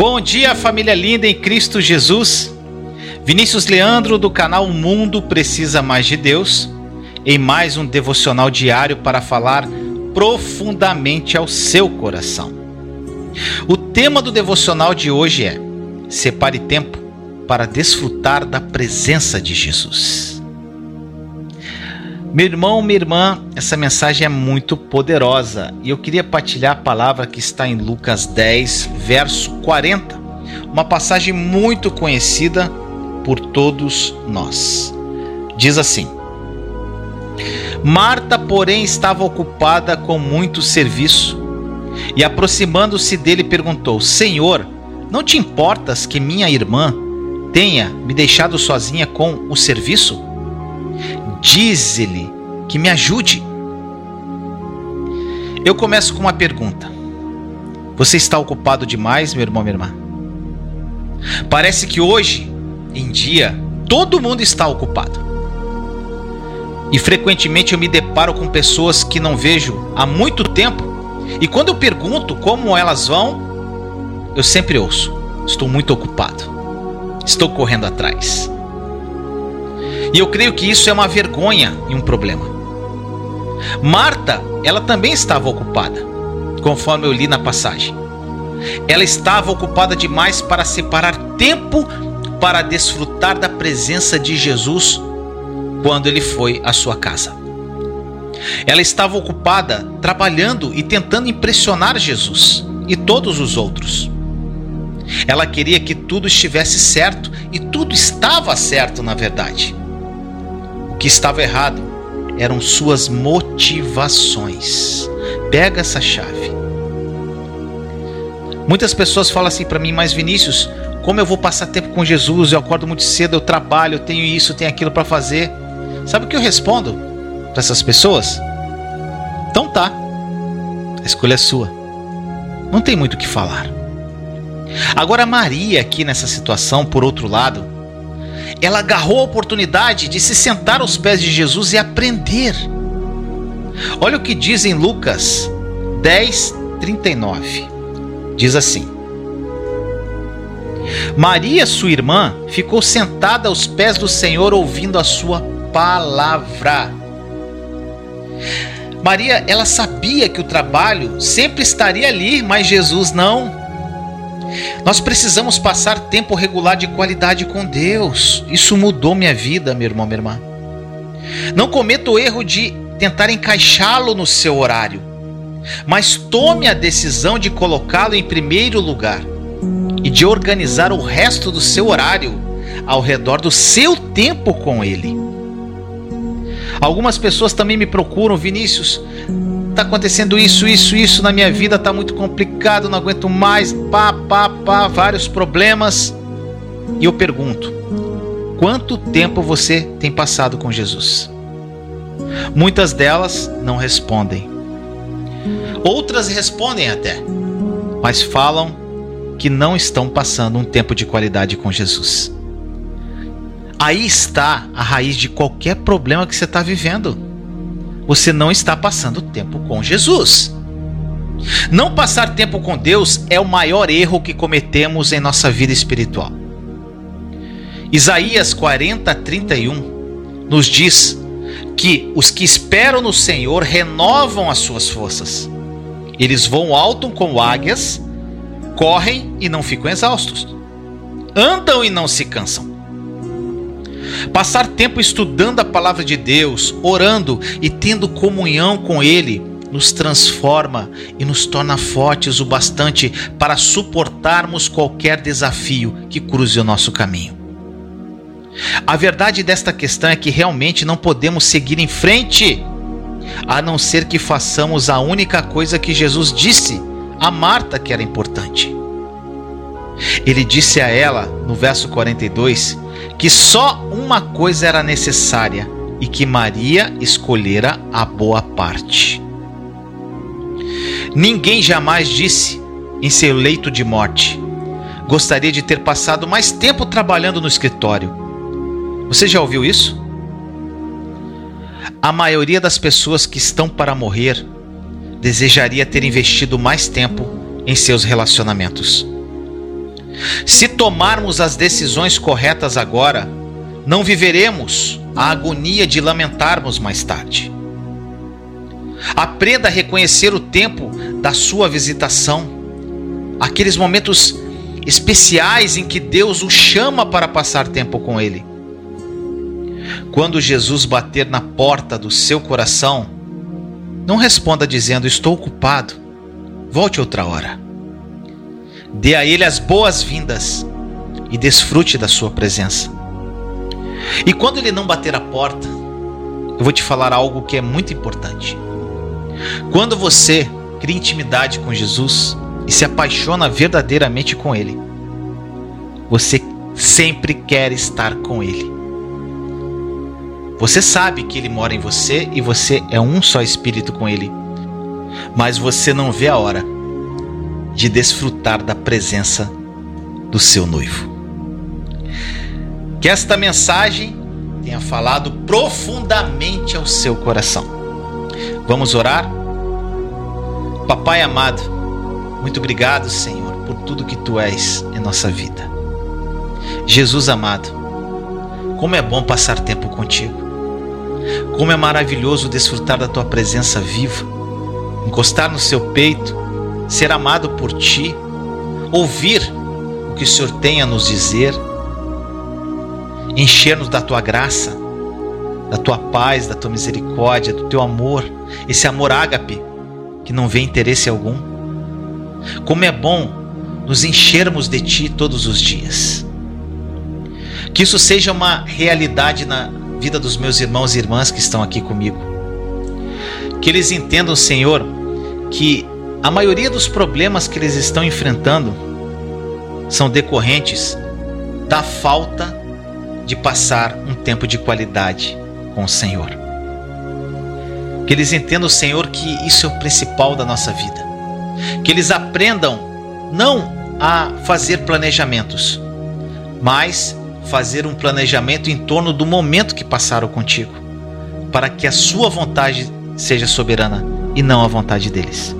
Bom dia, família linda em Cristo Jesus. Vinícius Leandro, do canal Mundo Precisa Mais de Deus, em mais um devocional diário para falar profundamente ao seu coração. O tema do devocional de hoje é: Separe tempo para desfrutar da presença de Jesus. Meu irmão, minha irmã, essa mensagem é muito poderosa e eu queria partilhar a palavra que está em Lucas 10, verso 40, uma passagem muito conhecida por todos nós. Diz assim: Marta, porém, estava ocupada com muito serviço e, aproximando-se dele, perguntou: Senhor, não te importas que minha irmã tenha me deixado sozinha com o serviço? Diz-lhe que me ajude. Eu começo com uma pergunta. Você está ocupado demais, meu irmão, minha irmã? Parece que hoje em dia todo mundo está ocupado. E frequentemente eu me deparo com pessoas que não vejo há muito tempo, e quando eu pergunto como elas vão, eu sempre ouço: estou muito ocupado, estou correndo atrás. E eu creio que isso é uma vergonha e um problema. Marta, ela também estava ocupada, conforme eu li na passagem. Ela estava ocupada demais para separar tempo para desfrutar da presença de Jesus quando ele foi à sua casa. Ela estava ocupada trabalhando e tentando impressionar Jesus e todos os outros. Ela queria que tudo estivesse certo e tudo estava certo, na verdade que estava errado eram suas motivações. Pega essa chave. Muitas pessoas falam assim para mim, mas Vinícius, como eu vou passar tempo com Jesus? Eu acordo muito cedo, eu trabalho, eu tenho isso, eu tenho aquilo para fazer. Sabe o que eu respondo para essas pessoas? Então tá. A escolha é sua. Não tem muito o que falar. Agora Maria aqui nessa situação, por outro lado, ela agarrou a oportunidade de se sentar aos pés de Jesus e aprender. Olha o que diz em Lucas 10, 39. Diz assim: Maria, sua irmã, ficou sentada aos pés do Senhor ouvindo a sua palavra. Maria, ela sabia que o trabalho sempre estaria ali, mas Jesus não. Nós precisamos passar tempo regular de qualidade com Deus. Isso mudou minha vida, meu irmão, minha irmã. Não cometa o erro de tentar encaixá-lo no seu horário, mas tome a decisão de colocá-lo em primeiro lugar e de organizar o resto do seu horário ao redor do seu tempo com ele. Algumas pessoas também me procuram, Vinícius, tá acontecendo isso, isso, isso na minha vida, tá muito complicado, não aguento mais, pá, pá, pá, vários problemas. E eu pergunto: quanto tempo você tem passado com Jesus? Muitas delas não respondem. Outras respondem até, mas falam que não estão passando um tempo de qualidade com Jesus. Aí está a raiz de qualquer problema que você está vivendo você não está passando tempo com Jesus. Não passar tempo com Deus é o maior erro que cometemos em nossa vida espiritual. Isaías 40, 31 nos diz que os que esperam no Senhor renovam as suas forças. Eles voam alto como águias, correm e não ficam exaustos, andam e não se cansam. Passar tempo estudando a palavra de Deus, orando e tendo comunhão com Ele, nos transforma e nos torna fortes o bastante para suportarmos qualquer desafio que cruze o nosso caminho. A verdade desta questão é que realmente não podemos seguir em frente, a não ser que façamos a única coisa que Jesus disse a Marta que era importante. Ele disse a ela, no verso 42, que só uma coisa era necessária e que Maria escolhera a boa parte. Ninguém jamais disse em seu leito de morte: Gostaria de ter passado mais tempo trabalhando no escritório. Você já ouviu isso? A maioria das pessoas que estão para morrer desejaria ter investido mais tempo em seus relacionamentos. Se tomarmos as decisões corretas agora, não viveremos a agonia de lamentarmos mais tarde. Aprenda a reconhecer o tempo da sua visitação, aqueles momentos especiais em que Deus o chama para passar tempo com Ele. Quando Jesus bater na porta do seu coração, não responda dizendo: Estou ocupado, volte outra hora. Dê a Ele as boas-vindas e desfrute da sua presença. E quando Ele não bater a porta, eu vou te falar algo que é muito importante. Quando você cria intimidade com Jesus e se apaixona verdadeiramente com Ele, você sempre quer estar com Ele. Você sabe que Ele mora em você e você é um só espírito com Ele, mas você não vê a hora de desfrutar da presença do seu noivo. Que esta mensagem tenha falado profundamente ao seu coração. Vamos orar? Papai amado, muito obrigado, Senhor, por tudo que tu és em nossa vida. Jesus amado, como é bom passar tempo contigo. Como é maravilhoso desfrutar da tua presença viva, encostar no seu peito, ser amado por ti, ouvir o que o Senhor tem a nos dizer, encher-nos da tua graça, da tua paz, da tua misericórdia, do teu amor, esse amor ágape que não vê interesse algum. Como é bom nos enchermos de Ti todos os dias. Que isso seja uma realidade na vida dos meus irmãos e irmãs que estão aqui comigo. Que eles entendam, Senhor, que a maioria dos problemas que eles estão enfrentando são decorrentes da falta de passar um tempo de qualidade com o Senhor. Que eles entendam, Senhor, que isso é o principal da nossa vida. Que eles aprendam não a fazer planejamentos, mas fazer um planejamento em torno do momento que passaram contigo, para que a sua vontade seja soberana e não a vontade deles.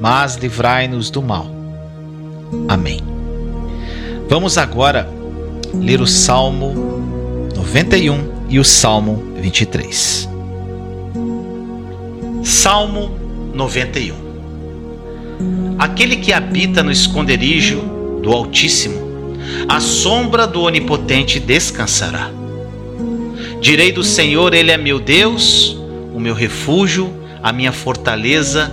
mas livrai-nos do mal. Amém. Vamos agora ler o Salmo 91 e o Salmo 23. Salmo 91 Aquele que habita no esconderijo do Altíssimo, a sombra do Onipotente descansará. Direi do Senhor, Ele é meu Deus, o meu refúgio, a minha fortaleza,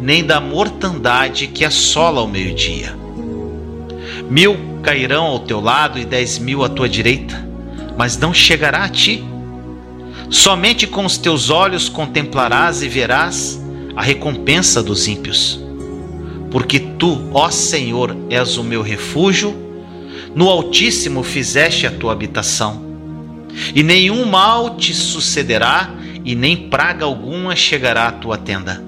nem da mortandade que assola ao meio-dia. Mil cairão ao teu lado e dez mil à tua direita, mas não chegará a ti. Somente com os teus olhos contemplarás e verás a recompensa dos ímpios. Porque tu, ó Senhor, és o meu refúgio, no Altíssimo fizeste a tua habitação. E nenhum mal te sucederá, e nem praga alguma chegará à tua tenda.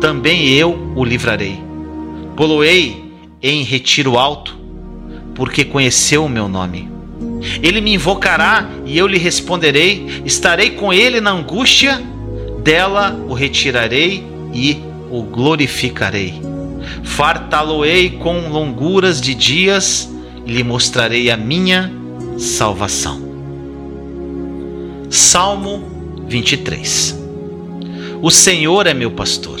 também eu o livrarei. Poloei em retiro alto, porque conheceu o meu nome. Ele me invocará e eu lhe responderei. Estarei com ele na angústia, dela o retirarei e o glorificarei. Fartá-lo-ei com longuras de dias e lhe mostrarei a minha salvação. Salmo 23 O Senhor é meu pastor,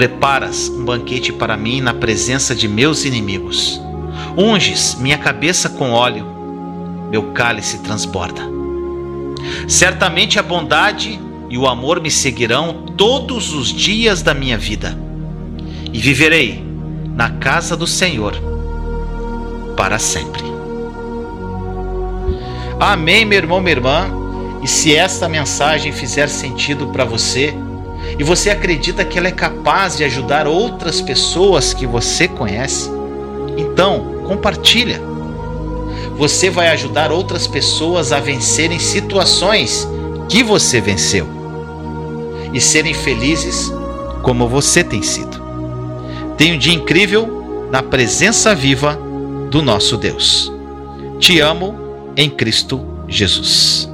Preparas um banquete para mim na presença de meus inimigos. Unges minha cabeça com óleo, meu cálice transborda. Certamente a bondade e o amor me seguirão todos os dias da minha vida, e viverei na casa do Senhor para sempre. Amém, meu irmão, minha irmã. E se esta mensagem fizer sentido para você, e você acredita que ela é capaz de ajudar outras pessoas que você conhece, então compartilha. Você vai ajudar outras pessoas a vencerem situações que você venceu e serem felizes como você tem sido. Tenha um dia incrível na presença viva do nosso Deus. Te amo em Cristo Jesus.